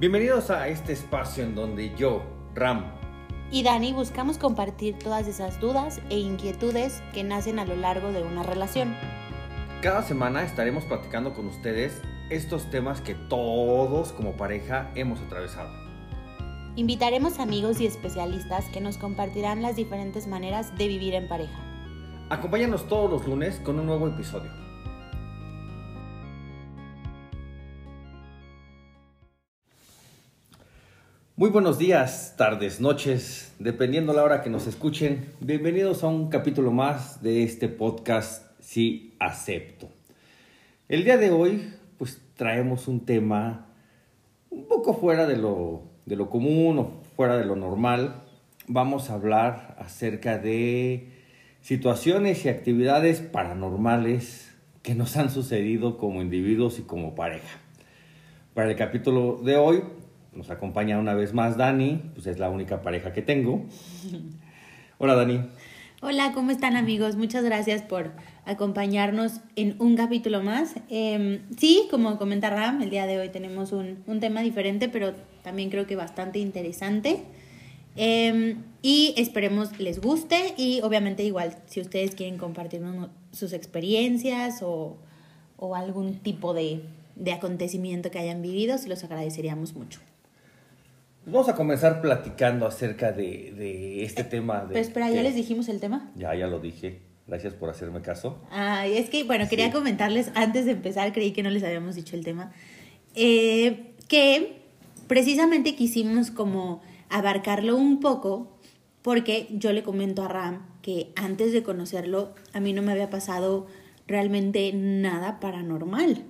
Bienvenidos a este espacio en donde yo, Ram, y Dani buscamos compartir todas esas dudas e inquietudes que nacen a lo largo de una relación. cada semana estaremos platicando con ustedes estos temas que todos como pareja hemos atravesado. Invitaremos amigos y especialistas que nos compartirán las diferentes maneras de vivir en pareja. Acompáñanos todos los lunes con un nuevo episodio. Muy buenos días, tardes, noches, dependiendo la hora que nos escuchen. Bienvenidos a un capítulo más de este podcast Sí Acepto. El día de hoy, pues traemos un tema un poco fuera de lo, de lo común o fuera de lo normal. Vamos a hablar acerca de situaciones y actividades paranormales que nos han sucedido como individuos y como pareja. Para el capítulo de hoy nos acompaña una vez más Dani, pues es la única pareja que tengo. Hola Dani. Hola, ¿cómo están amigos? Muchas gracias por acompañarnos en un capítulo más. Eh, sí, como comenta Ram, el día de hoy tenemos un, un tema diferente, pero también creo que bastante interesante. Eh, y esperemos les guste y obviamente igual si ustedes quieren compartirnos sus experiencias o, o algún tipo de, de acontecimiento que hayan vivido, los agradeceríamos mucho. Pues vamos a comenzar platicando acerca de, de este tema. De Pero espera, ¿ya que- les dijimos el tema? Ya, ya lo dije. Gracias por hacerme caso. Ay, es que, bueno, quería Sí. comentarles antes de empezar, creí que no les habíamos dicho el tema, eh, que precisamente quisimos como abarcarlo un poco porque yo le comento a Ram que antes de conocerlo a mí no me había pasado realmente nada paranormal.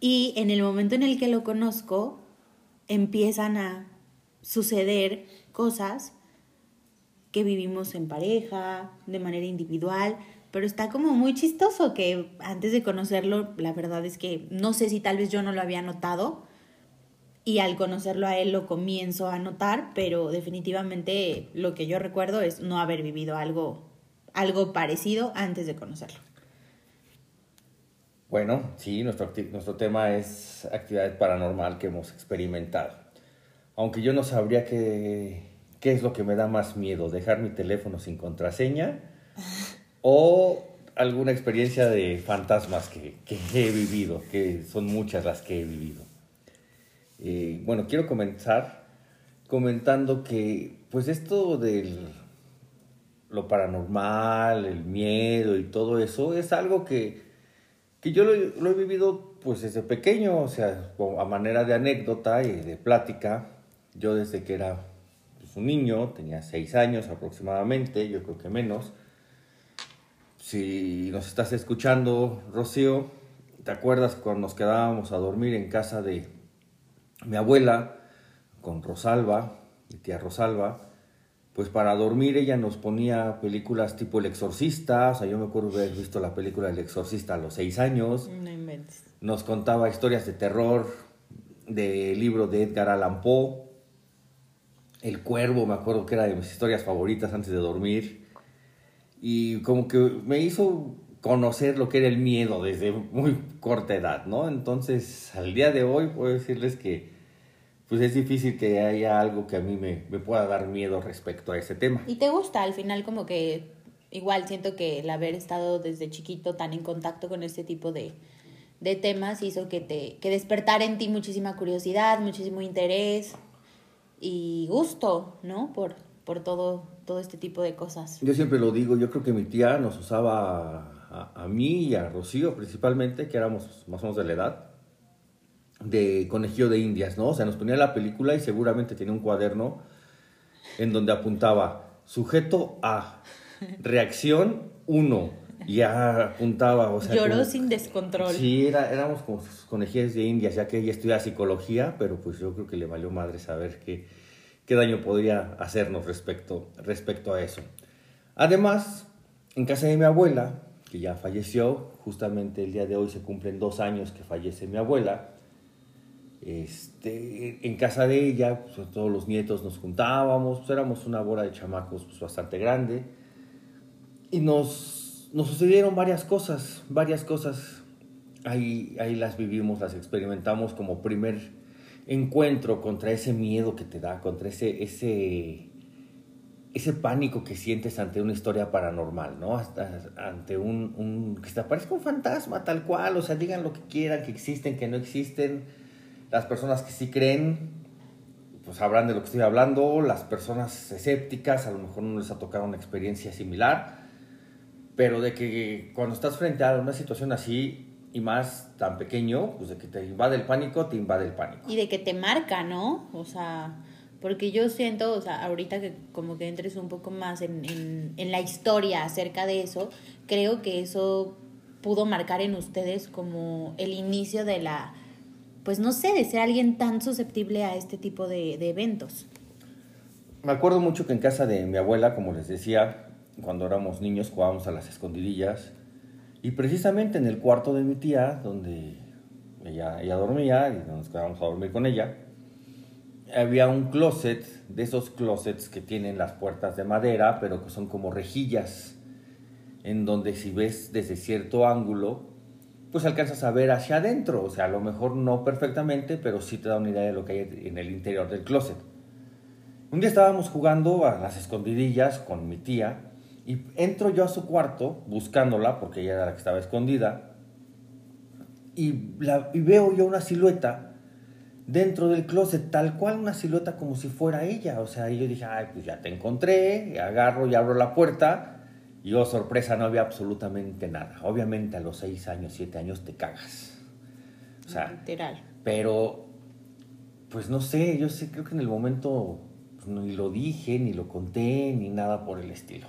Y en el momento en el que lo conozco, empiezan a suceder cosas que vivimos en pareja, de manera individual, pero está como muy chistoso que antes de conocerlo, la verdad es que no sé si tal vez yo no lo había notado y al conocerlo a él lo comienzo a notar, pero definitivamente lo que yo recuerdo es no haber vivido algo algo parecido antes de conocerlo. Bueno, sí, nuestro, nuestro tema es actividad paranormal que hemos experimentado. Aunque yo no sabría qué, qué es lo que me da más miedo, dejar mi teléfono sin contraseña o alguna experiencia de fantasmas que, que he vivido, que son muchas las que he vivido. Eh, bueno, quiero comenzar comentando que pues esto del lo paranormal, el miedo y todo eso es algo que, que yo lo, he- lo he vivido pues desde pequeño, o sea, a manera de anécdota y de plática. Yo desde que era pues, un niño, tenía seis años aproximadamente, yo creo que menos. Si nos estás escuchando, Rocío, ¿te acuerdas cuando nos quedábamos a dormir en casa de mi abuela con Rosalba, mi tía Rosalba? Pues para dormir ella nos ponía películas tipo El Exorcista, o sea, yo me acuerdo de haber visto la película El Exorcista a los seis años No inventes. nos contaba historias de terror del libro de Edgar Allan Poe. El Cuervo, me acuerdo que era de mis historias favoritas antes de dormir. Y como que me hizo conocer lo que era el miedo desde muy corta edad, ¿no? Entonces, al día de hoy puedo decirles que pues es difícil que haya algo que a mí me, me pueda dar miedo respecto a ese tema. ¿Y te gusta? Al final como que igual siento que el haber estado desde chiquito tan en contacto con este tipo de, de temas hizo que te que despertar en ti muchísima curiosidad, muchísimo interés y gusto, ¿no? Por, por todo, todo este tipo de cosas. Yo siempre lo digo, yo creo que mi tía nos usaba a, a mí y a Rocío principalmente, que éramos más o menos de la edad, de conejillo de indias, ¿no? O sea, nos ponía la película y seguramente tenía un cuaderno en donde apuntaba sujeto A, reacción 1, y ya apuntaba, o sea... Lloró como- sin descontrol. Sí, era, éramos como sus conejillas de indias, ya que ella estudia psicología, pero pues yo creo que le valió madre saber qué, qué daño podría hacernos respecto, respecto a eso. Además, en casa de mi abuela, que ya falleció, justamente el día de hoy se cumplen dos años que fallece mi abuela, este, en casa de ella, pues, todos los nietos nos juntábamos, pues, éramos una bola de chamacos pues, bastante grande, y nos, nos sucedieron varias cosas, varias cosas. Ahí, ahí las vivimos, las experimentamos como primer encuentro contra ese miedo que te da, contra ese, ese, ese pánico que sientes ante una historia paranormal, ¿no? Hasta ante un, un, que te aparezca un fantasma tal cual, o sea, digan lo que quieran, que existen, que no existen. Las personas que sí creen, pues sabrán de lo que estoy hablando. Las personas escépticas, a lo mejor no les ha tocado una experiencia similar. Pero de que cuando estás frente a una situación así, y más tan pequeño, pues de que te invade el pánico, te invade el pánico. Y de que te marca, ¿no? O sea, porque yo siento, o sea, ahorita que como que entres un poco más en, en, en la historia acerca de eso, creo que eso pudo marcar en ustedes como el inicio de la, pues no sé, de ser alguien tan susceptible a este tipo de, de eventos. Me acuerdo mucho que en casa de mi abuela, como les decía, cuando éramos niños jugábamos a las escondidillas y precisamente en el cuarto de mi tía, donde ella, ella dormía y nos quedábamos a dormir con ella, había un closet, de esos closets que tienen las puertas de madera, pero que son como rejillas, en donde si ves desde cierto ángulo, pues alcanzas a ver hacia adentro, o sea, a lo mejor no perfectamente, pero sí te da una idea de lo que hay en el interior del closet. Un día estábamos jugando a las escondidillas con mi tía, y entro yo a su cuarto buscándola, porque ella era la que estaba escondida, y, la, y veo yo una silueta dentro del closet, tal cual una silueta como si fuera ella. O sea, y yo dije, ay, pues ya te encontré, y agarro y abro la puerta. Y oh, sorpresa, no había absolutamente nada. Obviamente a los seis años, siete años te cagas. O sea, Literal. pero, pues no sé, yo sé, creo que en el momento pues, ni lo dije, ni lo conté, ni nada por el estilo.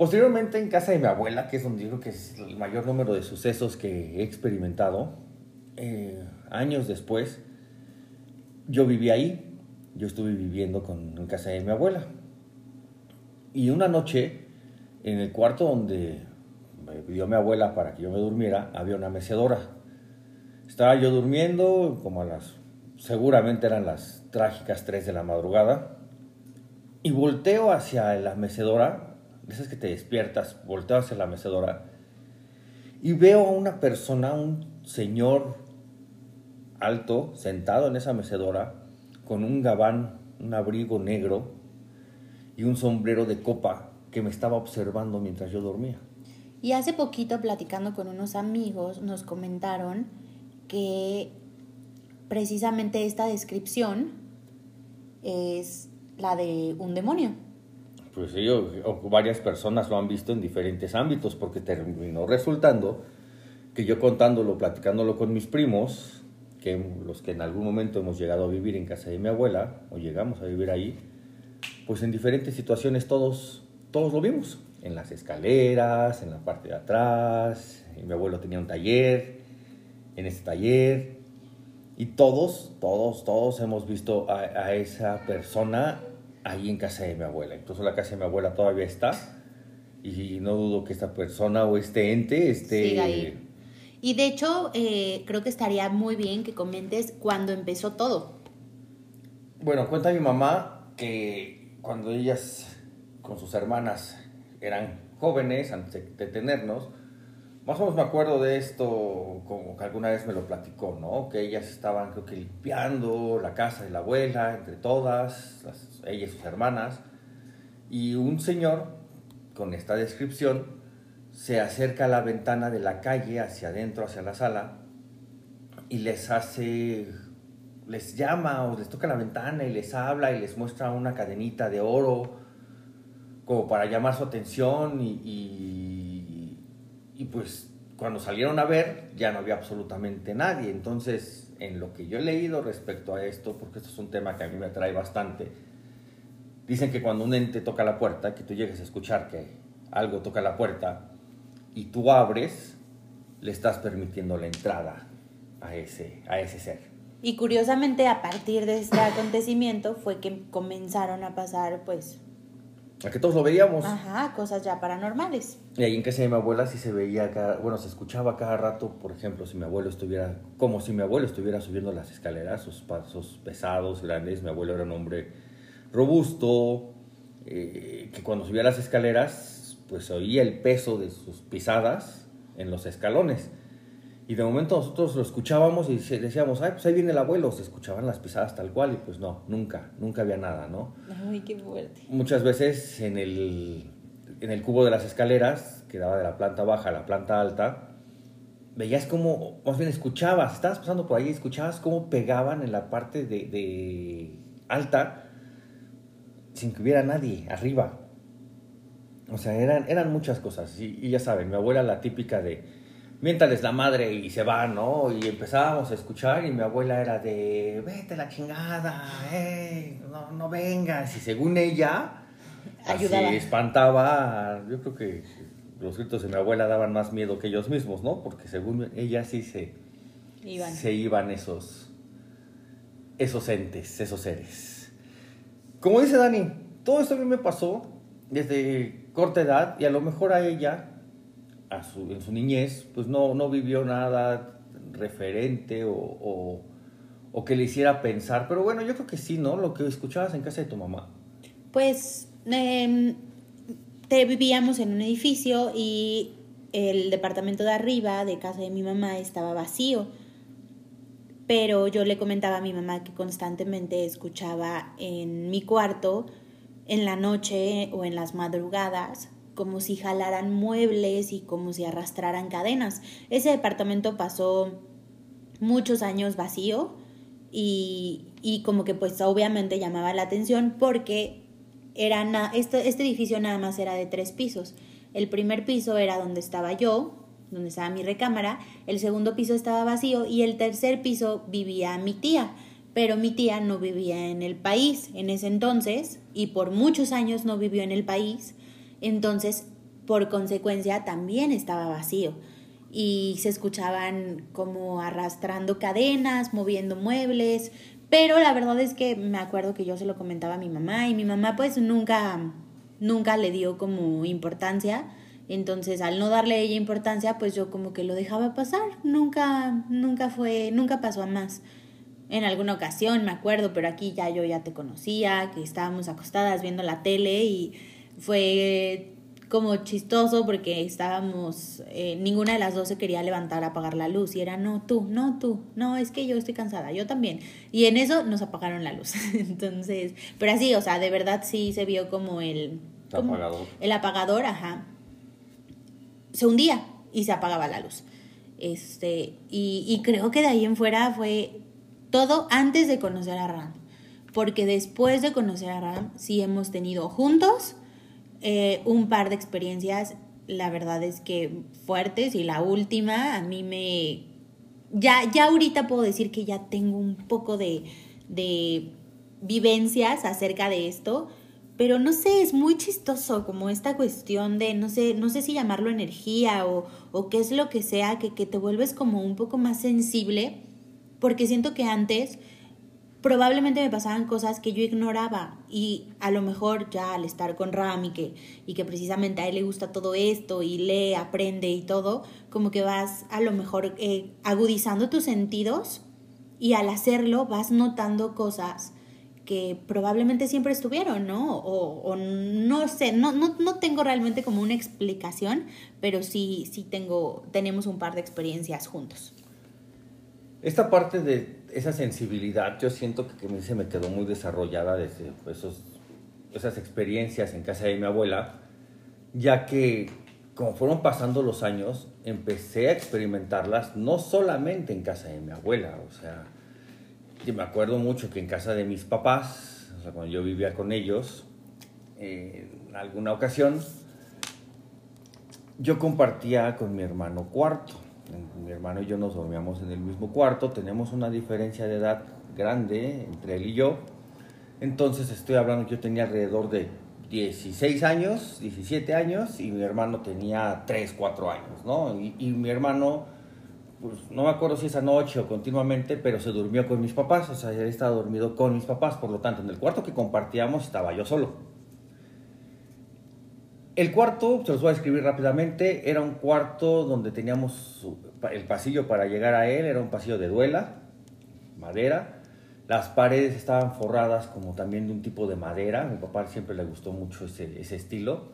Posteriormente en casa de mi abuela, que es donde yo creo que es el mayor número de sucesos que he experimentado, eh, años después, yo viví ahí, yo estuve viviendo con, en casa de mi abuela. Y una noche, en el cuarto donde me pidió mi abuela para que yo me durmiera, había una mecedora. Estaba yo durmiendo, como a las, seguramente eran las trágicas 3 de la madrugada, y volteo hacia la mecedora, esas que te despiertas, volteo hacia la mecedora y veo a una persona, un señor alto, sentado en esa mecedora, con un gabán, un abrigo negro y un sombrero de copa que me estaba observando mientras yo dormía. Y hace poquito, platicando con unos amigos, nos comentaron que precisamente esta descripción es la de un demonio. Pues sí, o, varias personas lo han visto en diferentes ámbitos, porque terminó resultando que yo contándolo, platicándolo con mis primos, que los que en algún momento hemos llegado a vivir en casa de mi abuela, o llegamos a vivir ahí, pues en diferentes situaciones todos, todos lo vimos, en las escaleras, en la parte de atrás, mi abuelo tenía un taller, en ese taller, y todos, todos, todos hemos visto a esa persona ahí en casa de mi abuela. Incluso la casa de mi abuela todavía está, y no dudo que esta persona o este ente esté... Siga ahí. Y de hecho, eh, creo que estaría muy bien que comentes cuándo empezó todo. Bueno, cuenta mi mamá que cuando ellas con sus hermanas eran jóvenes, antes de tenernos, más me acuerdo de esto, como que alguna vez me lo platicó, ¿no? Que ellas estaban, creo que limpiando la casa de la abuela, entre todas, las, ella y sus hermanas, y un señor, con esta descripción, se acerca a la ventana de la calle, hacia adentro, hacia la sala, y les hace, les llama o les toca la ventana y les habla y les muestra una cadenita de oro, como para llamar su atención y, y, y pues cuando salieron a ver ya no había absolutamente nadie. Entonces, en lo que yo he leído respecto a esto, porque esto es un tema que a mí me atrae bastante, dicen que cuando un ente toca la puerta, que tú llegues a escuchar que algo toca la puerta y tú abres, le estás permitiendo la entrada a ese, a ese ser. Y curiosamente, a partir de este acontecimiento fue que comenzaron a pasar, pues, A que todos lo veíamos. ajá, cosas ya paranormales. Y ahí en casa de mi abuela sí se veía, cada, bueno, se escuchaba cada rato, por ejemplo, si mi abuelo estuviera, como si mi abuelo estuviera subiendo las escaleras, sus pasos pesados, grandes. Mi abuelo era un hombre robusto, eh, que cuando subía las escaleras, pues oía el peso de sus pisadas en los escalones. Y de momento nosotros lo escuchábamos y decíamos, ay, pues ahí viene el abuelo, se escuchaban las pisadas tal cual y pues no, nunca, nunca había nada, ¿no? Ay, qué fuerte. Muchas veces en el, en el cubo de las escaleras, que daba de la planta baja a la planta alta, veías cómo, más bien escuchabas, estabas pasando por ahí y escuchabas cómo pegaban en la parte de, de alta sin que hubiera nadie arriba. O sea, eran, eran muchas cosas. Y, y ya saben, mi abuela la típica de miéntales la madre y se va, ¿no? Y empezábamos a escuchar y mi abuela era de, vete la chingada, eh, no, no vengas. Y según ella, Ayudaba. así espantaba, yo creo que los gritos de mi abuela daban más miedo que ellos mismos, ¿no? Porque según ella sí se, Iban. se iban esos, esos entes, esos seres. Como dice Dani, todo esto a mí me pasó desde corta edad y a lo mejor a ella su, en su niñez, pues no, no vivió nada referente o, o, o, que le hiciera pensar. Pero bueno, yo creo que sí, ¿no? Lo que escuchabas en casa de tu mamá. Pues eh, te vivíamos en un edificio y el departamento de arriba de casa de mi mamá estaba vacío. Pero yo le comentaba a mi mamá que constantemente escuchaba en mi cuarto, en la noche o en las madrugadas, como si jalaran muebles y como si arrastraran cadenas. Ese departamento pasó muchos años vacío y, y como que pues obviamente llamaba la atención porque era na este, este edificio nada más era de tres pisos. El primer piso era donde estaba yo, donde estaba mi recámara, el segundo piso estaba vacío y el tercer piso vivía mi tía pero mi tía no vivía en el país en ese entonces y por muchos años no vivió en el país entonces, por consecuencia, también estaba vacío y se escuchaban como arrastrando cadenas, moviendo muebles, pero la verdad es que me acuerdo que yo se lo comentaba a mi mamá y mi mamá pues nunca, nunca le dio como importancia. Entonces, al no darle ella importancia, pues yo como que lo dejaba pasar. Nunca, nunca fue, nunca pasó a más. En alguna ocasión, me acuerdo, pero aquí ya yo ya te conocía, que estábamos acostadas viendo la tele y fue como chistoso porque estábamos, eh, ninguna de las dos se quería levantar a apagar la luz y era, no, tú, no, tú, no, es que yo estoy cansada, yo también. Y en eso nos apagaron la luz. Entonces, pero así, o sea, de verdad sí se vio como el... Como apagador. El apagador, ajá. Se hundía y se apagaba la luz. Este, y, y creo que de ahí en fuera fue todo antes de conocer a Ram. Porque después de conocer a Ram, sí hemos tenido juntos eh, un par de experiencias, la verdad es que fuertes y la última a mí me... Ya, ya ahorita puedo decir que ya tengo un poco de, de vivencias acerca de esto, pero no sé, es muy chistoso como esta cuestión de, no sé, no sé si llamarlo energía o, o qué es lo que sea, que, que te vuelves como un poco más sensible, porque siento que antes probablemente me pasaban cosas que yo ignoraba y a lo mejor ya al estar con Ram y que, y que precisamente a él le gusta todo esto y lee, aprende y todo, como que vas a lo mejor eh, agudizando tus sentidos y al hacerlo vas notando cosas que probablemente siempre estuvieron, ¿no? O, o no sé, no, no, no, tengo realmente como una explicación, pero sí, sí tengo, tenemos un par de experiencias juntos. Esta parte de esa sensibilidad, yo siento que, que se me quedó muy desarrollada desde pues, esas experiencias en casa de mi abuela, ya que como fueron pasando los años, empecé a experimentarlas no solamente en casa de mi abuela, o sea, yo me acuerdo mucho que en casa de mis papás, cuando yo vivía con ellos, en alguna ocasión, yo compartía con mi hermano cuarto mi hermano y yo nos dormíamos en el mismo cuarto, tenemos una diferencia de edad grande entre él y yo. Entonces estoy hablando, yo tenía alrededor de 16 años, 17 años y mi hermano tenía 3, 4 años, ¿no? Y, y mi hermano, pues no me acuerdo si esa noche o continuamente, pero se durmió con mis papás, o sea, él estaba dormido con mis papás, por lo tanto, en el cuarto que compartíamos estaba yo solo. El cuarto, se los voy a describir rápidamente, era un cuarto donde teníamos el pasillo para llegar a él, era un pasillo de duela, madera. Las paredes estaban forradas como también de un tipo de madera, a mi papá siempre le gustó mucho ese, ese estilo.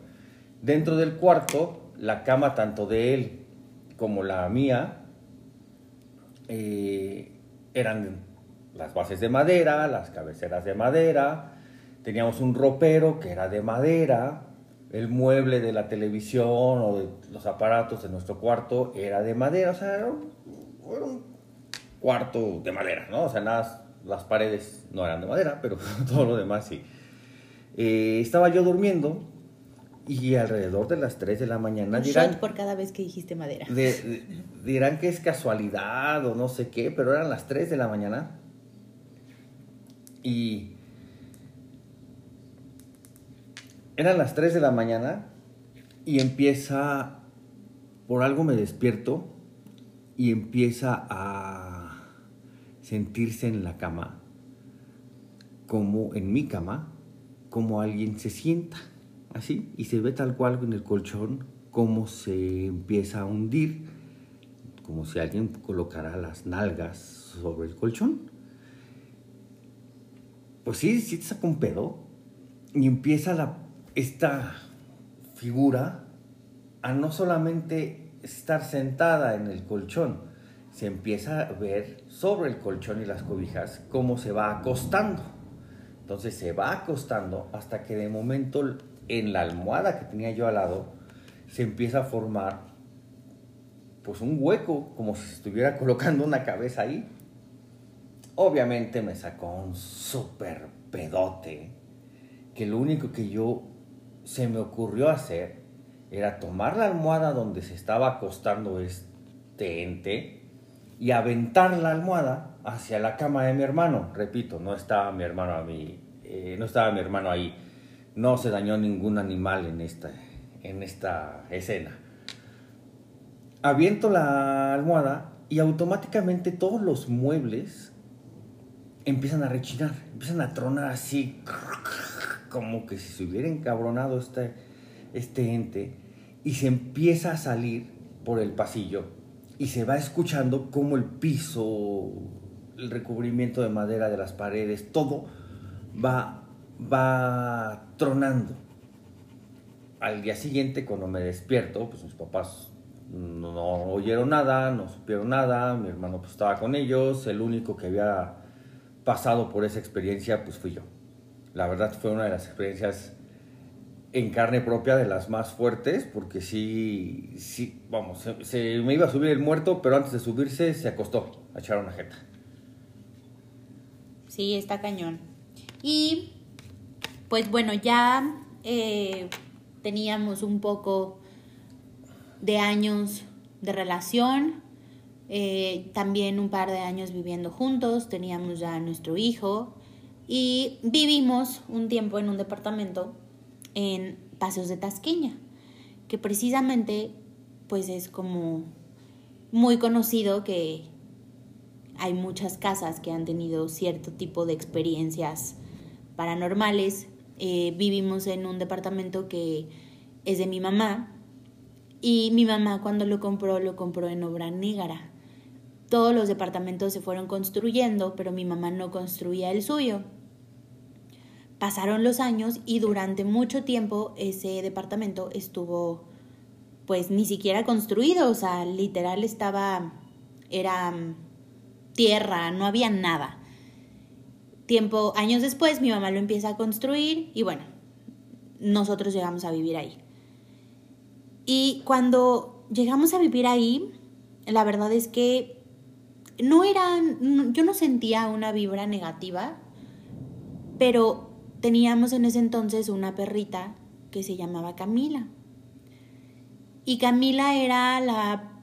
Dentro del cuarto, la cama tanto de él como la mía eh, eran las bases de madera, las cabeceras de madera, teníamos un ropero que era de madera, el mueble de la televisión o de los aparatos de nuestro cuarto era de madera, o sea, era un, cuarto de madera, ¿no? O sea, nada, las paredes no eran de madera, pero todo lo demás sí. Eh, estaba yo durmiendo y alrededor de las 3 de la mañana dirán... por cada vez que dijiste madera. dirán que es casualidad o no sé qué, pero eran las 3 de la mañana. Y... Eran las 3 de la mañana y empieza... Por algo me despierto y empieza a sentirse en la cama, como en mi cama, como alguien se sienta así, y se ve tal cual en el colchón cómo se empieza a hundir, como si alguien colocara las nalgas sobre el colchón. Pues sí, sí te saca un pedo y empieza la, esta figura a no solamente estar sentada en el colchón, se empieza a ver sobre el colchón y las cobijas cómo se va acostando. Entonces se va acostando hasta que de momento en la almohada que tenía yo al lado se empieza a formar pues un hueco, como si estuviera colocando una cabeza ahí. Obviamente me sacó un súper pedote, que lo único que yo se me ocurrió hacer era tomar la almohada donde se estaba acostando este ente y aventar la almohada hacia la cama de mi hermano. Repito, no estaba mi hermano a mí, eh, no estaba mi hermano ahí no se dañó ningún animal en esta, en esta escena. Aviento la almohada y automáticamente todos los muebles empiezan a rechinar, empiezan a tronar así, como que si se hubiera encabronado este, este ente, y se empieza a salir por el pasillo y se va escuchando como el piso, el recubrimiento de madera de las paredes, todo va va tronando. Al día siguiente, cuando me despierto, pues mis papás no, oyeron nada, no supieron nada, mi hermano pues estaba con ellos, el único que había pasado por esa experiencia pues fui yo. La verdad fue una de las experiencias en carne propia de las más fuertes, porque sí, sí, vamos, se, me iba a subir el muerto, pero antes de subirse se acostó a echar una jeta. Sí, está cañón. Y pues bueno, ya eh, teníamos un poco de años de relación, eh, también un par de años viviendo juntos, teníamos ya nuestro hijo y vivimos un tiempo en un departamento en Paseos de Tasqueña, que precisamente pues es como muy conocido que hay muchas casas que han tenido cierto tipo de experiencias paranormales eh, vivimos en un departamento que es de mi mamá y mi mamá cuando lo compró lo compró en obra negra. Todos los departamentos se fueron construyendo, pero mi mamá no construía el suyo. Pasaron los años y durante mucho tiempo ese departamento estuvo pues ni siquiera construido, o sea, literal estaba era tierra, no había nada. Tiempo, años después, mi mamá lo empieza a construir y bueno, nosotros llegamos a vivir ahí. Y cuando llegamos a vivir ahí, la verdad es que no eran, yo no sentía una vibra negativa, pero teníamos en ese entonces una perrita que se llamaba Camila. Y Camila era la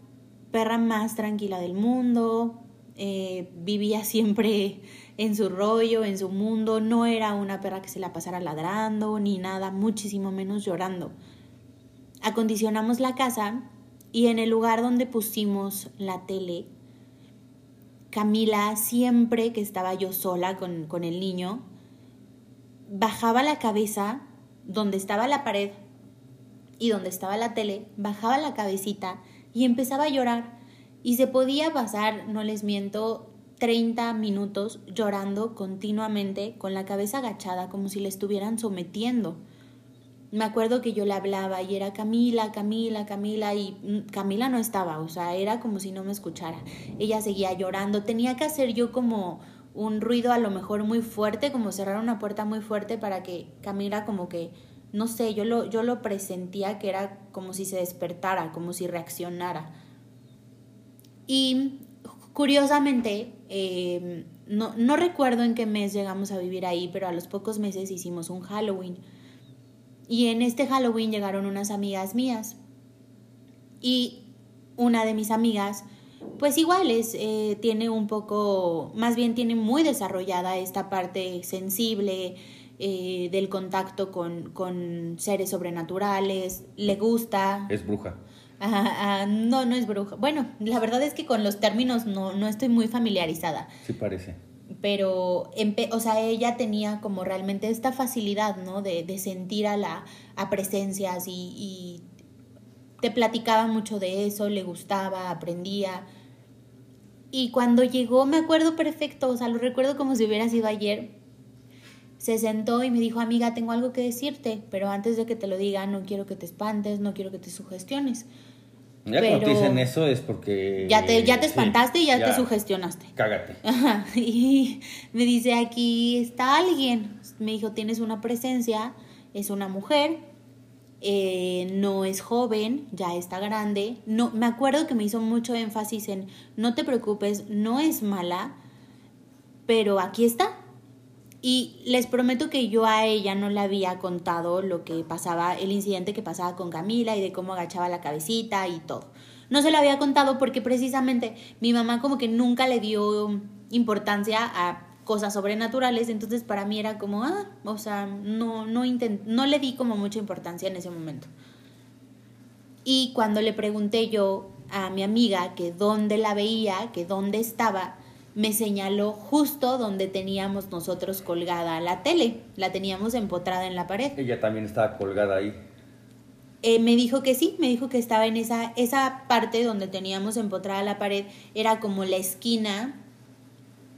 perra más tranquila del mundo, eh, vivía siempre en su rollo, en su mundo, no era una perra que se la pasara ladrando ni nada, muchísimo menos llorando. Acondicionamos la casa y en el lugar donde pusimos la tele, Camila, siempre que estaba yo sola con, con el niño, bajaba la cabeza donde estaba la pared y donde estaba la tele, bajaba la cabecita y empezaba a llorar. Y se podía pasar, no les miento, 30 minutos llorando continuamente con la cabeza agachada como si le estuvieran sometiendo. me acuerdo que yo le hablaba y era Camila, Camila, Camila y mm, Camila no estaba, o sea, era como si no me escuchara. Ella seguía llorando, tenía que hacer yo como un ruido a lo mejor muy fuerte, como cerrar una puerta muy fuerte para que Camila como que, no sé, yo lo, yo lo presentía que era como si se despertara, como si reaccionara. Y curiosamente, em, no, no recuerdo en qué mes llegamos a vivir ahí, pero a los pocos meses hicimos un Halloween. Y en este Halloween llegaron unas amigas mías. Y una de mis amigas pues igual es, eh, tiene un poco, más bien tiene muy desarrollada esta parte sensible eh, del contacto con, con, seres sobrenaturales, le gusta. Es bruja. no, no es bruja. Bueno, la verdad es que con los términos no, no estoy muy familiarizada. Sí parece. Pero, o sea, ella tenía como realmente esta facilidad, ¿no? De, de sentir a, la, a presencias y, y te platicaba mucho de eso, le gustaba, aprendía. Y cuando llegó, me acuerdo perfecto, o sea, lo recuerdo como si hubiera sido ayer. Se sentó y me dijo, amiga, tengo algo que decirte, pero antes de que te lo diga, no quiero que te espantes, no quiero que te sugestiones. Ya cuando te dicen eso es porque... Ya te, ya te espantaste y ya, te sugestionaste. Cágate. Ajá. Y me dice, aquí está alguien. Me dijo, tienes una presencia, es una mujer, eh, no es joven, ya está grande. No, me acuerdo que me hizo mucho énfasis en no te preocupes, no es mala, pero aquí está. Y les prometo que yo a ella no le había contado lo que pasaba, el incidente que pasaba con Camila y de cómo agachaba la cabecita y todo. No se lo había contado porque precisamente mi mamá como que nunca le dio importancia a cosas sobrenaturales, entonces para mí era como, ah, o sea, no, no, no le di como mucha importancia en ese momento. Y cuando le pregunté yo a mi amiga que dónde la veía, que dónde estaba, me señaló justo donde teníamos nosotros colgada la tele, la teníamos empotrada en la pared. Ella también estaba colgada ahí. Eh, me dijo que sí, me dijo que estaba en esa, esa parte donde teníamos empotrada la pared, era como la esquina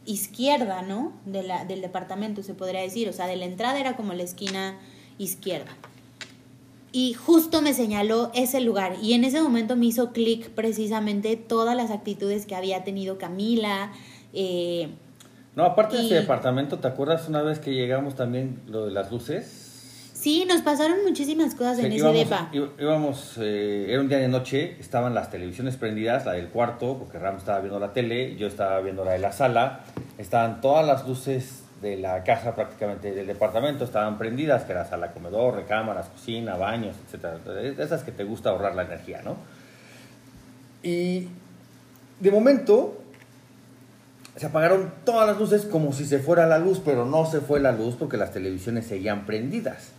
izquierda, ¿no? De la, del departamento, se podría decir. O sea, de la entrada era como la esquina izquierda. Y justo me señaló ese lugar. Y en ese momento me hizo clic precisamente todas las actitudes que había tenido Camila. Eh, no, aparte de ese departamento, ¿te acuerdas una vez que llegamos también lo de las luces? Sí, nos pasaron muchísimas cosas en ese depa. Íbamos, eh, era un día de noche, estaban las televisiones prendidas, la del cuarto, porque Ram estaba viendo la tele, yo estaba viendo la de la sala, estaban todas las luces de la casa prácticamente del departamento, estaban prendidas, que era sala, comedor, recámaras, cocina, baños, etcétera. Esas que te gusta ahorrar la energía, ¿no? Y de momento se apagaron todas las luces como si se fuera la luz, pero no se fue la luz porque las televisiones seguían prendidas.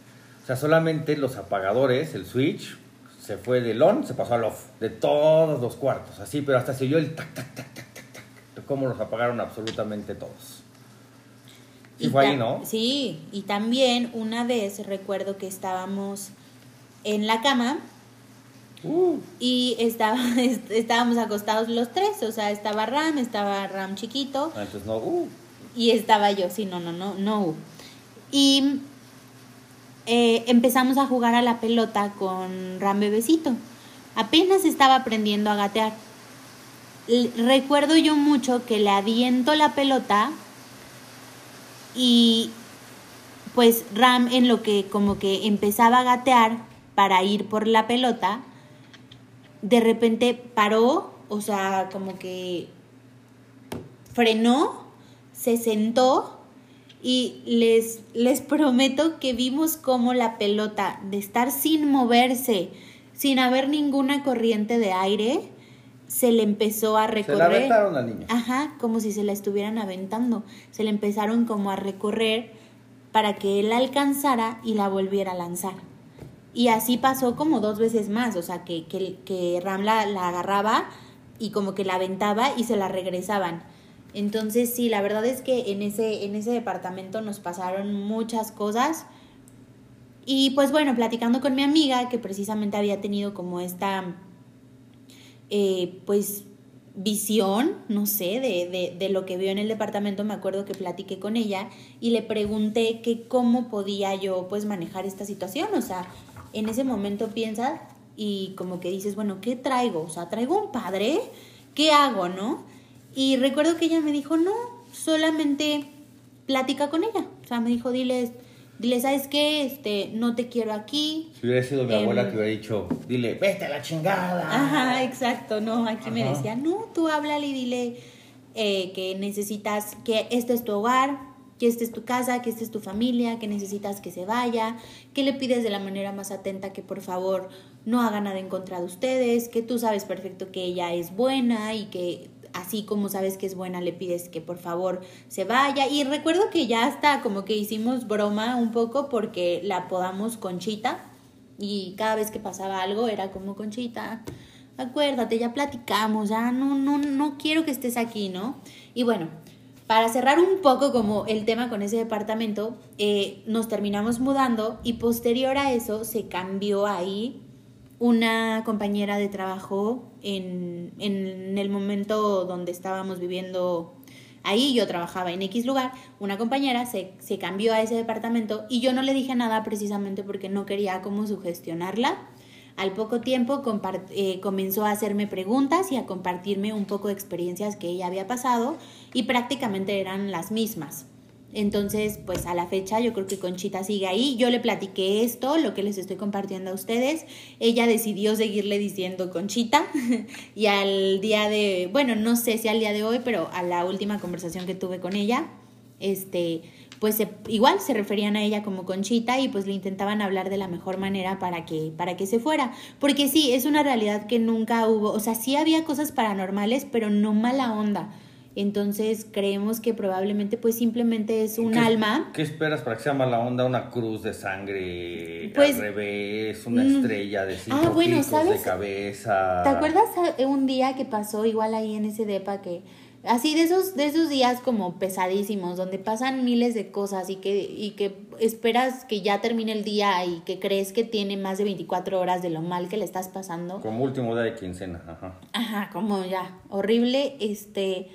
O sea, solamente los apagadores, el switch, se fue del on, se pasó al off, de todos los cuartos, así, pero hasta se oyó el tac, tac, tac, tac, tac, tac, cómo los apagaron absolutamente todos. Y, fue ahí, ¿no? Sí, y también una vez recuerdo que estábamos en la cama uh. y estaba, estábamos acostados los tres, o sea, estaba Ram, estaba Ram chiquito. Ah, entonces no, uh. Y estaba yo, sí, no, no, no, no. Y eh, empezamos a jugar a la pelota con Ram Bebecito. Apenas estaba aprendiendo a gatear. recuerdo yo mucho que le aviento la pelota y pues Ram en lo que como que empezaba a gatear para ir por la pelota, de repente paró, o sea, como que frenó, se sentó y les, les prometo que vimos cómo la pelota, de estar sin moverse, sin haber ninguna corriente de aire, se le empezó a recorrer. Se la aventaron al niño. Ajá, como si se la estuvieran aventando. Se le empezaron como a recorrer para que él la alcanzara y la volviera a lanzar. Y así pasó como dos veces más, o sea, que, que, que Ram la, la agarraba y como que la aventaba y se la regresaban. Entonces, sí, la verdad es que en ese, en ese departamento nos pasaron muchas cosas. Y pues bueno, platicando con mi amiga, que precisamente había tenido como esta, eh, pues, visión, no sé, de, de, de, lo que vio en el departamento, me acuerdo que platiqué con ella y le pregunté que cómo podía yo pues manejar esta situación, o sea, en ese momento piensas y como que dices, bueno, ¿qué traigo? O sea, traigo un padre, ¿qué hago, no? Y recuerdo que ella me dijo, no, solamente platica con ella, o sea, me dijo, diles dile, ¿sabes qué? Este, no te quiero aquí. Si hubiera sido mi abuela que em, hubiera dicho, dile, vete a la chingada. Ajá, exacto, no, aquí me decía, no, tú háblale y dile eh, que necesitas, que este es tu hogar, que esta es tu casa, que esta es tu familia, que necesitas que se vaya, que le pides de la manera más atenta que por favor no haga nada en contra de ustedes, que tú sabes perfecto que ella es buena y que así como sabes que es buena, le pides que por favor se vaya. Y recuerdo que ya hasta como que hicimos broma un poco porque la apodamos Conchita y cada vez que pasaba algo era como Conchita, acuérdate, ya platicamos, ya no, no, no quiero que estés aquí, ¿no? Y bueno, para cerrar un poco como el tema con ese departamento, eh, nos terminamos mudando y posterior a eso se cambió ahí una compañera de trabajo en, en, el momento donde estábamos viviendo ahí, yo trabajaba en X lugar, una compañera se, se cambió a ese departamento y yo no le dije nada precisamente porque no quería como sugestionarla. Al poco tiempo eh, comenzó a hacerme preguntas y a compartirme un poco de experiencias que ella había pasado y prácticamente eran las mismas. Entonces, pues a la fecha yo creo que Conchita sigue ahí. Yo le platiqué esto, lo que les estoy compartiendo a ustedes. Ella decidió seguirle diciendo Conchita y al día de, bueno, no sé si al día de hoy, pero a la última conversación que tuve con ella, este, pues igual se referían a ella como Conchita y pues le intentaban hablar de la mejor manera para que, para que se fuera. Porque sí, es una realidad que nunca hubo, o sea, sí había cosas paranormales, pero no mala onda. Entonces creemos que probablemente pues simplemente es un alma. ¿Qué esperas para que sea mala onda? Una cruz de sangre pues, al revés, una mm, estrella de cinco ah, bueno, de cabeza. ¿Te acuerdas un día que pasó igual ahí en ese depa que así de esos de esos días como pesadísimos donde pasan miles de cosas y que y que esperas que ya termine el día y que crees que tiene más de 24 horas de lo mal que le estás pasando como último día de quincena ajá ajá como ya horrible este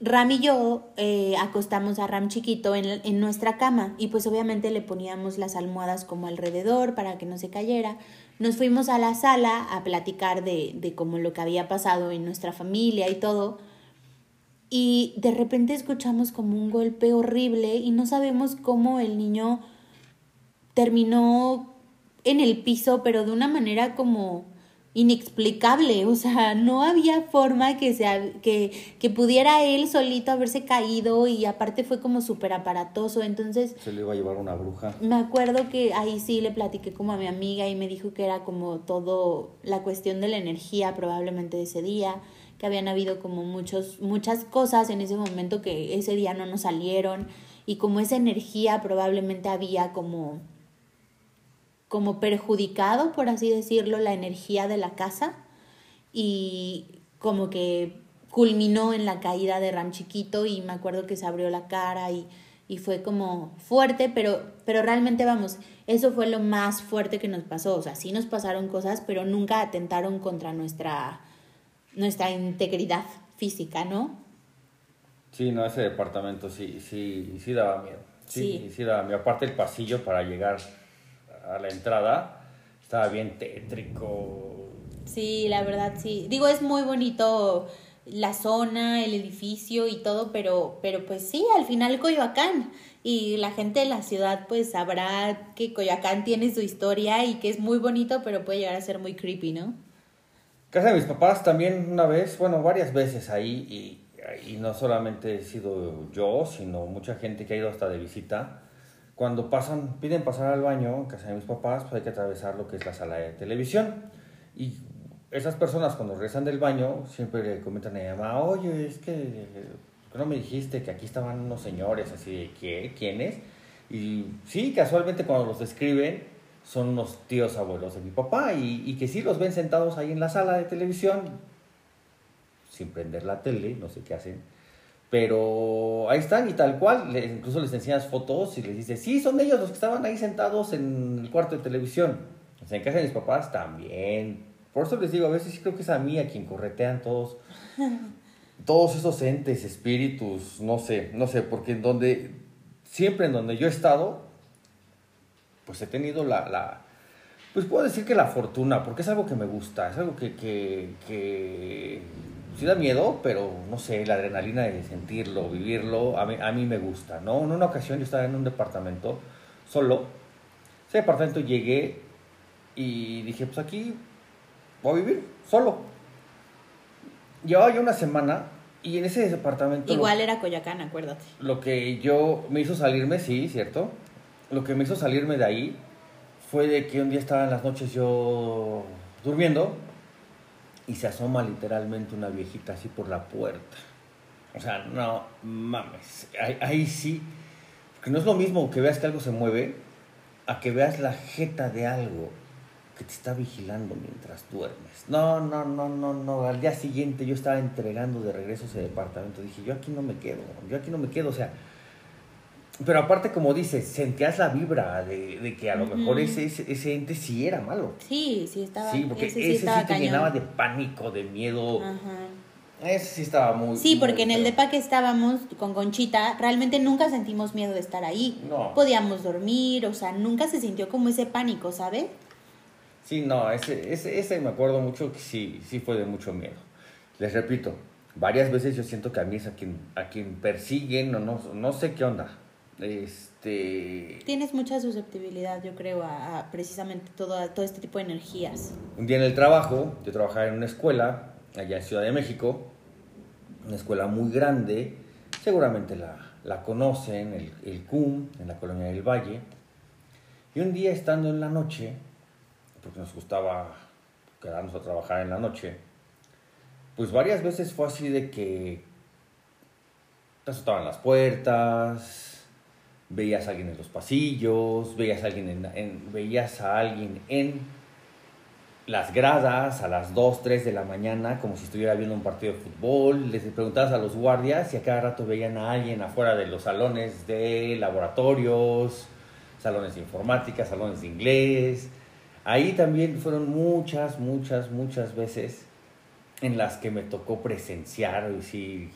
Ram y yo eh, acostamos a Ram chiquito en, en, nuestra cama y pues obviamente le poníamos las almohadas como alrededor para que no se cayera. Nos fuimos a la sala a platicar de, de como lo que había pasado en nuestra familia y todo. Y de repente escuchamos como un golpe horrible y no sabemos cómo el niño terminó en el piso, pero de una manera como inexplicable, o sea, no había forma que, sea, que, que pudiera él solito haberse caído y aparte fue como súper aparatoso, entonces... Se le iba a llevar una bruja. Me acuerdo que ahí sí le platiqué como a mi amiga y me dijo que era como todo la cuestión de la energía probablemente de ese día, que habían habido como muchos, muchas cosas en ese momento que ese día no nos salieron y como esa energía probablemente había como como perjudicado, por así decirlo, la energía de la casa y como que culminó en la caída de Ram chiquito y me acuerdo que se abrió la cara y, y fue como fuerte, pero, pero realmente vamos, eso fue lo más fuerte que nos pasó, o sea, sí nos pasaron cosas, pero nunca atentaron contra nuestra, nuestra integridad física, ¿no? Sí, no, ese departamento sí, sí, sí daba miedo. Sí, sí, sí daba miedo. Aparte el pasillo para llegar a la entrada, estaba bien tétrico. Sí, la verdad sí. Digo, es muy bonito la zona, el edificio y todo, pero, pero pues sí, al final Coyoacán. Y la gente de la ciudad pues sabrá que Coyoacán tiene su historia y que es muy bonito, pero puede llegar a ser muy creepy, ¿no? Casa de mis papás también una vez, bueno, varias veces ahí, y, y no solamente he sido yo, sino mucha gente que ha ido hasta de visita cuando pasan, piden pasar al baño en casa de mis papás, pues hay que atravesar lo que es la sala de televisión. Y esas personas cuando regresan del baño siempre le comentan a mi mamá, oye, es que no me dijiste que aquí estaban unos señores así de ¿qué? ¿Quiénes? Y sí, casualmente cuando los describen son unos tíos abuelos de mi papá y, y que sí los ven sentados ahí en la sala de televisión sin prender la tele, no sé qué hacen pero ahí están y tal cual, incluso les enseñas fotos y les dices, sí, son ellos los que estaban ahí sentados en el cuarto de televisión. O sea, en casa de mis papás también. Por eso les digo, a veces sí creo que es a mí a quien corretean todos, todos esos entes, espíritus, no sé, no sé, porque en donde, siempre en donde yo he estado, pues he tenido la, la pues puedo decir que la fortuna, porque es algo que me gusta, es algo que, que, que sí da miedo, pero no sé, la adrenalina de sentirlo, vivirlo, a mí, a mí me gusta, ¿no? En una ocasión yo estaba en un departamento solo, ese departamento llegué y dije, pues aquí voy a vivir solo. Llevaba yo una semana y en ese departamento... Igual era Coyacán, acuérdate. Lo que yo me hizo salirme, sí, cierto. Lo que me hizo salirme de ahí fue de que un día estaba en las noches yo durmiendo y se asoma literalmente una viejita así por la puerta. O sea, no mames. Ahí, ahí sí. Porque no es lo mismo que veas que algo se mueve a que veas la jeta de algo que te está vigilando mientras duermes. No, no, no, no, no. Al día siguiente yo estaba entregando de regreso ese departamento. Dije, yo aquí no me quedo, yo aquí no me quedo. O sea, pero aparte, como dices, sentías la vibra de, de que a lo mejor ese, ese, ese ente sí era malo. Sí, sí estaba. Sí, porque ese ese, sí, te cañón. llenaba de pánico, de miedo. Ajá. Ese sí estaba muy. Sí, muy porque en el depa que estábamos con Conchita, realmente nunca sentimos miedo de estar ahí. No. Podíamos dormir, o sea, nunca se sintió como ese pánico, ¿sabes? Sí, no, ese, ese, ese me acuerdo mucho que sí, sí fue de mucho miedo. Les repito, varias veces yo siento que a mí es a quien, a quien persiguen o no, no sé qué onda. Este. Tienes mucha susceptibilidad, yo creo, a, a precisamente todo, todo este tipo de energías. Un día en el trabajo, yo trabajaba en una escuela, allá en Ciudad de México, una escuela muy grande, seguramente la, la conocen, el, el CUM, en la colonia del Valle. Y un día estando en la noche, porque nos gustaba quedarnos a trabajar en la noche, pues varias veces fue así de que te azotaban las puertas, veías a alguien en los pasillos, veías a alguien en, veías a alguien en las gradas a las 2, 3 de la mañana, como si estuviera viendo un partido de fútbol. Les preguntabas a los guardias y a cada rato veían a alguien afuera de los salones de laboratorios, salones de informática, salones de inglés. Ahí también fueron muchas, muchas, muchas veces en las que me tocó presenciar y decir,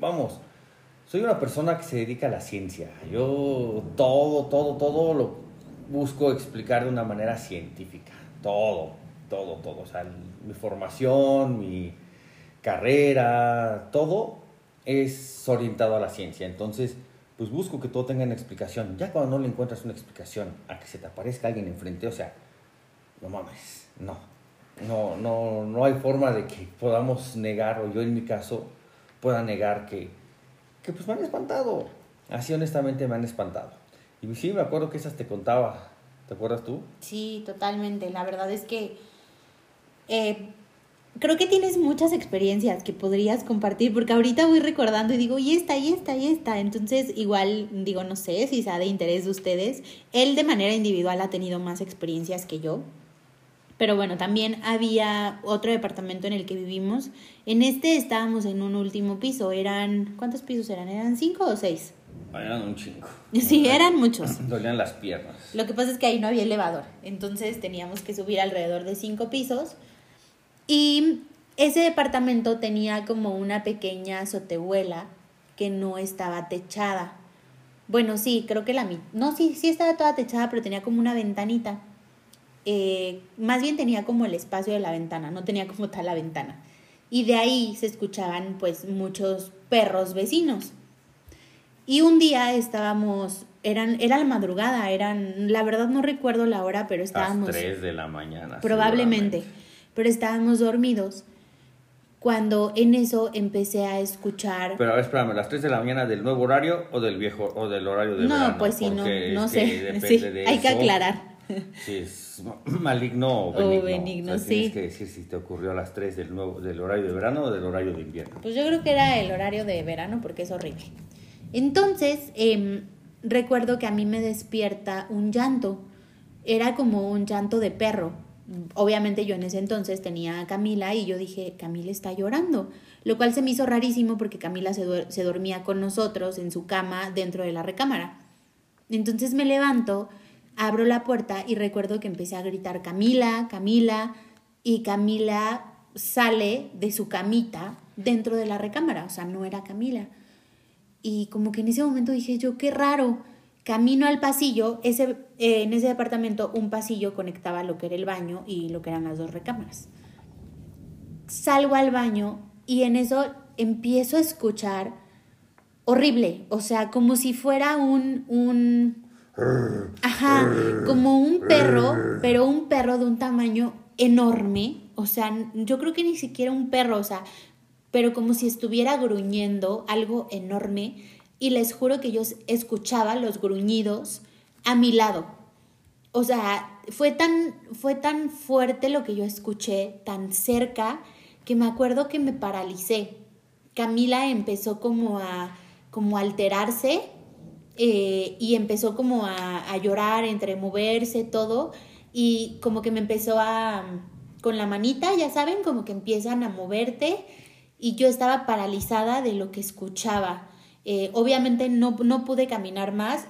vamos, soy una persona que se dedica a la ciencia. Yo todo, todo, todo lo busco explicar de una manera científica. Todo, todo, todo. O sea, mi formación, mi carrera, todo es orientado a la ciencia. Entonces, pues busco que todo tenga una explicación. Ya cuando no le encuentras una explicación a que se te aparezca alguien enfrente, o sea, no mames, no. No, no, no hay forma de que podamos negar, o yo en mi caso pueda negar que, que pues me han espantado. Así honestamente me han espantado. Y sí, me acuerdo que esas te contaba. ¿Te acuerdas tú? Sí, totalmente. La verdad es que eh, creo que tienes muchas experiencias que podrías compartir, porque ahorita voy recordando y digo, y esta, y esta, y esta. Entonces, igual, digo, no sé si sea de interés de ustedes. Él de manera individual ha tenido más experiencias que yo. Pero bueno, también había otro departamento en el que vivimos. En este estábamos en un último piso. Eran, ¿cuántos pisos eran? ¿Eran cinco o seis? Eran un chingo. Sí, eran muchos. Dolían las piernas. Lo que pasa es que ahí no había elevador, entonces teníamos que subir alrededor de cinco pisos y ese departamento tenía como una pequeña azotehuela que no estaba techada. Bueno, sí, creo que la mi- no, sí, sí estaba toda techada, pero tenía como una ventanita. Eh, más bien tenía como el espacio de la ventana, no tenía como tal la ventana. Y de ahí se escuchaban pues muchos perros vecinos. Y un día estábamos, eran, era la madrugada, eran, la verdad no recuerdo la hora, pero A las estábamos, 3 de la mañana. probablemente, pero estábamos dormidos. Cuando en eso empecé a escuchar, Pero a ver, espérame, ¿las 3 de la mañana del nuevo horario o del viejo o del horario de no, verano? pues sí, no, Porque no sé, depende sí, de hay que aclarar. Si es maligno o O benigno. benigno, O sea, Tienes sí. que decir si te ocurrió a las 3 del, nuevo, del horario de verano o del horario de invierno. Pues yo creo que era el horario de verano porque es horrible. Entonces, em, recuerdo que a mí me despierta un llanto. Era como un llanto de perro. Obviamente yo en ese entonces tenía a Camila y yo dije, Camila está llorando. Lo cual se me hizo rarísimo porque Camila se, se dormía con nosotros en su cama dentro de la recámara. Entonces me levanto, abro la puerta y recuerdo que empecé a gritar, Camila, Camila, y Camila sale de su camita dentro de la recámara, o sea, no era Camila. Y como que en ese momento dije yo, qué raro. Camino al pasillo, ese, eh, en ese departamento un pasillo conectaba lo que era el baño y lo que eran las dos recámaras. Salgo al baño y en eso empiezo a escuchar horrible, o sea, como si fuera un, un, ajá, como un perro, pero un perro de un tamaño enorme, o sea, yo creo que ni siquiera un perro, o sea, pero como si estuviera gruñendo algo enorme y les juro que yo escuchaba los gruñidos a mi lado. O sea, fue tan, fue tan fuerte lo que yo escuché, tan cerca, que me acuerdo que me paralicé. Camila empezó como a, como alterarse eh, y empezó como a, a llorar, entre moverse, todo, y como que me empezó a, con la manita, ya saben, como que empiezan a moverte y yo estaba paralizada de lo que escuchaba. Eh, obviamente no, no pude caminar más,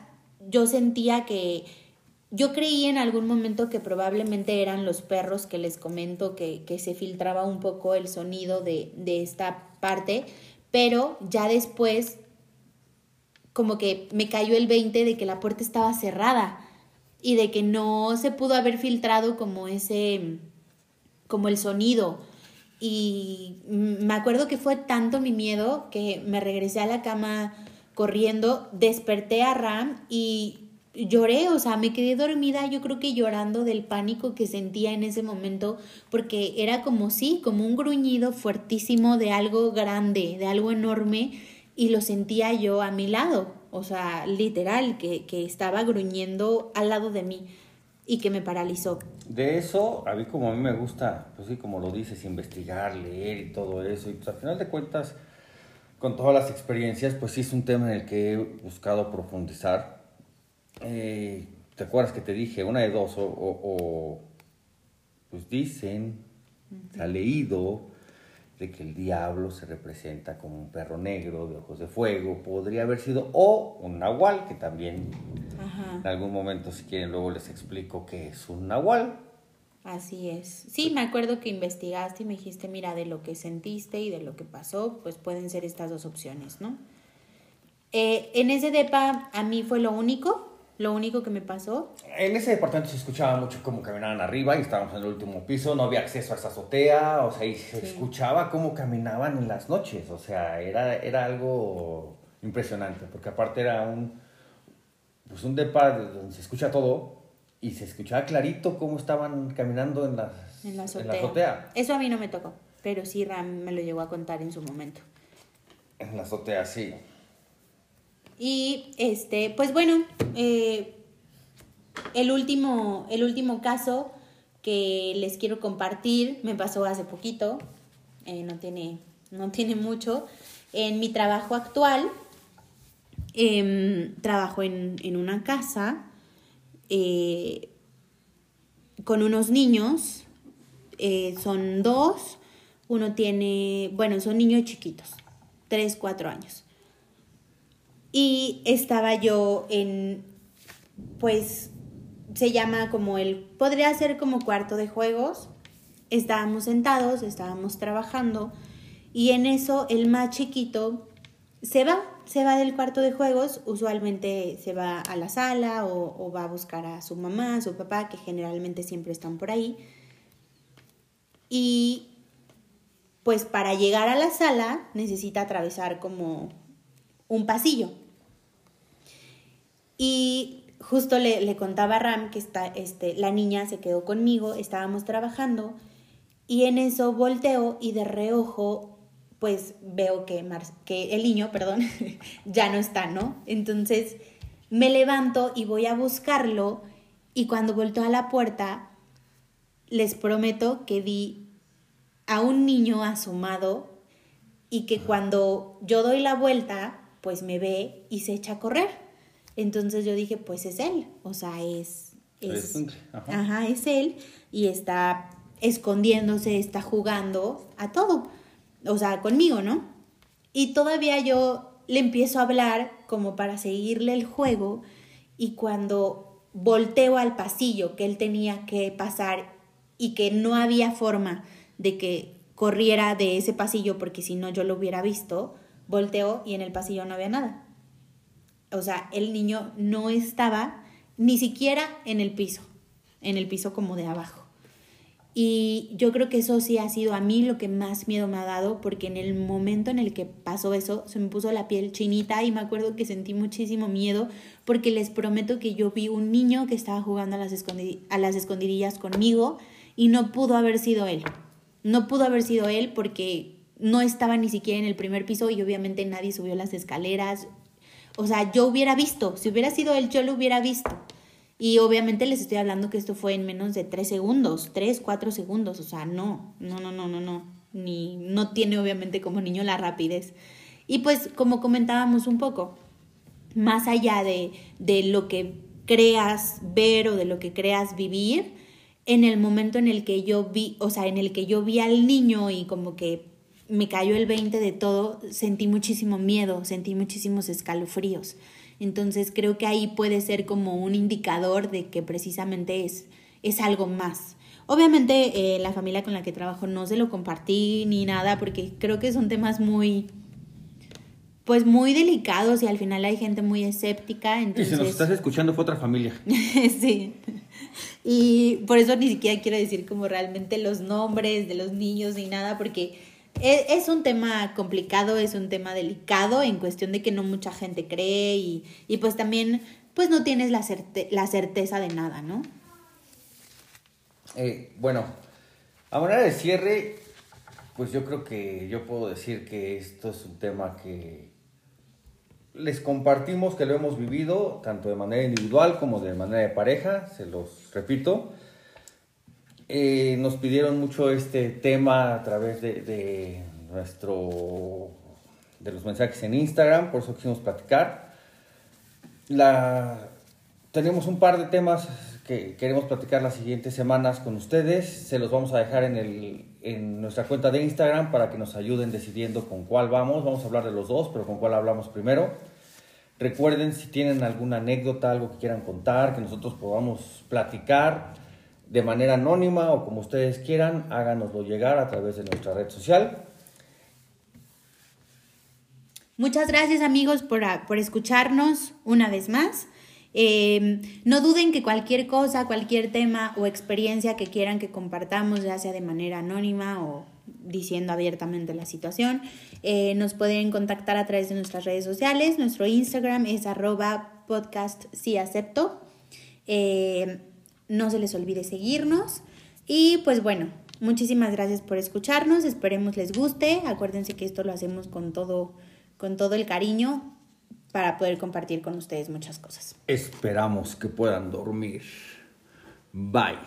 yo sentía que yo creí en algún momento que probablemente eran los perros que les comento que, que se filtraba un poco el sonido de, de, esta parte, pero ya después como que me cayó el 20 de que la puerta estaba cerrada y de que no se pudo haber filtrado como ese, como el sonido. Y me acuerdo que fue tanto mi miedo que me regresé a la cama corriendo, desperté a Ram y lloré, o sea, me quedé dormida, yo creo que llorando del pánico que sentía en ese momento, porque era como sí, como un gruñido fuertísimo de algo grande, de algo enorme, y lo sentía yo a mi lado, o sea, literal, que, que estaba gruñendo al lado de mí y que me paralizó. De eso, a mí como a mí me gusta, pues sí, como lo dices, investigar, leer y todo eso, y pues al final de cuentas, con todas las experiencias, pues sí es un tema en el que he buscado profundizar. Eh, ¿Te acuerdas que te dije una de dos? O, o, pues dicen, se ha leído de que el diablo se representa como un perro negro de ojos de fuego, podría haber sido, o un nahual, que también en algún momento, si quieren, luego les explico qué es un nahual. Así es. Sí, me acuerdo que investigaste y me dijiste, mira, de lo que sentiste y de lo que pasó, pues pueden ser estas dos opciones, ¿no? Eh, en ese DEPA a mí fue lo único, lo único que me pasó. En ese departamento se escuchaba mucho cómo caminaban arriba y estábamos en el último piso, no había acceso a esa azotea, o sea, y se sí. escuchaba cómo caminaban en las noches, o sea, era, era algo impresionante, porque aparte era un, pues un depa donde se escucha todo y se escuchaba clarito cómo estaban caminando en, las, en, la azotea. en la azotea. Eso a mí no me tocó, pero sí Ram me lo llegó a contar en su momento. En la azotea, sí. Y este, pues bueno, eh, el, último, el último caso que les quiero compartir me pasó hace poquito, eh, no, tiene, no tiene mucho. En mi trabajo actual, eh, trabajo en, en, una casa eh, con unos niños, son dos, uno tiene, bueno, son niños chiquitos, tres, cuatro años. Y estaba yo en, pues, se llama como el, podría ser como cuarto de juegos. Estábamos sentados, estábamos trabajando y en eso el más chiquito se va, se va del cuarto de juegos, usualmente se va a la sala o, va a buscar a su mamá, a su papá, que generalmente siempre están por ahí. Y pues para llegar a la sala necesita atravesar como un pasillo. Y justo le, le, contaba a Ram que está, este, la niña se quedó conmigo, estábamos trabajando y en eso volteo y de reojo pues veo que, Mar que el niño, perdón, ya no está, ¿no? Entonces me levanto y voy a buscarlo y cuando volteo a la puerta les prometo que vi a un niño asomado y que cuando yo doy la vuelta pues me ve y se echa a correr. Entonces yo dije, pues es él, o sea, es... es ajá. ajá, es él y está escondiéndose, está jugando a todo, o sea, conmigo, ¿no? Y todavía yo le empiezo a hablar como para seguirle el juego y cuando volteo al pasillo que él tenía que pasar y que no había forma de que corriera de ese pasillo porque si no yo lo hubiera visto, volteó y en el pasillo no había nada. O sea, el niño no estaba ni siquiera en el piso, en el piso como de abajo. Y yo creo que eso sí ha sido a mí lo que más miedo me ha dado, porque en el momento en el que pasó eso, se me puso la piel chinita y me acuerdo que sentí muchísimo miedo, porque les prometo que yo vi un niño que estaba jugando a las, a las escondidillas conmigo y no pudo haber sido él. No pudo haber sido él porque no estaba ni siquiera en el primer piso y obviamente nadie subió las escaleras. O sea, yo hubiera visto, si hubiera sido él, yo lo hubiera visto. Y obviamente les estoy hablando que esto fue en menos de tres segundos, tres, cuatro segundos. O sea, no, no, no, no, no, no. Ni, no tiene obviamente como niño la rapidez. Y pues como comentábamos un poco, más allá de, de lo que creas ver o de lo que creas vivir, en el momento en el que yo vi, o sea, en el que yo vi al niño y como que me cayó el 20 de todo, sentí muchísimo miedo, sentí muchísimos escalofríos. Entonces creo que ahí puede ser como un indicador de que precisamente es, es algo más. Obviamente eh, la familia con la que trabajo no se lo compartí ni nada porque creo que son temas muy, pues muy delicados y al final hay gente muy escéptica. Entonces... Y si nos estás escuchando fue otra familia. sí. Y por eso ni siquiera quiero decir como realmente los nombres de los niños ni nada porque es, un tema complicado, es un tema delicado en cuestión de que no mucha gente cree y, y pues también pues no tienes la, la certeza de nada, ¿no? Eh, bueno, a manera de cierre, pues yo creo que yo puedo decir que esto es un tema que les compartimos, que lo hemos vivido tanto de manera individual como de manera de pareja, se los repito. Eh, nos pidieron mucho este tema a través de, nuestro de los mensajes en Instagram, por eso quisimos platicar. La, tenemos un par de temas que queremos platicar las siguientes semanas con ustedes. Se los vamos a dejar en, el, en nuestra cuenta de Instagram para que nos ayuden decidiendo con cuál vamos. Vamos a hablar de los dos, pero con cuál hablamos primero. Recuerden si tienen alguna anécdota, algo que quieran contar, que nosotros podamos platicar de manera anónima o como ustedes quieran, háganoslo llegar a través de nuestra red social. Muchas gracias amigos por, por escucharnos una vez más. Eh, no duden que cualquier cosa, cualquier tema o experiencia que quieran que compartamos, ya sea de manera anónima o diciendo abiertamente la situación, eh, nos pueden contactar a través de nuestras redes sociales. Nuestro Instagram es arroba podcast no se les olvide seguirnos. Y pues bueno, muchísimas gracias por escucharnos. Esperemos les guste. Acuérdense que esto lo hacemos con todo, con todo el cariño para poder compartir con ustedes muchas cosas. Esperamos que puedan dormir. Bye.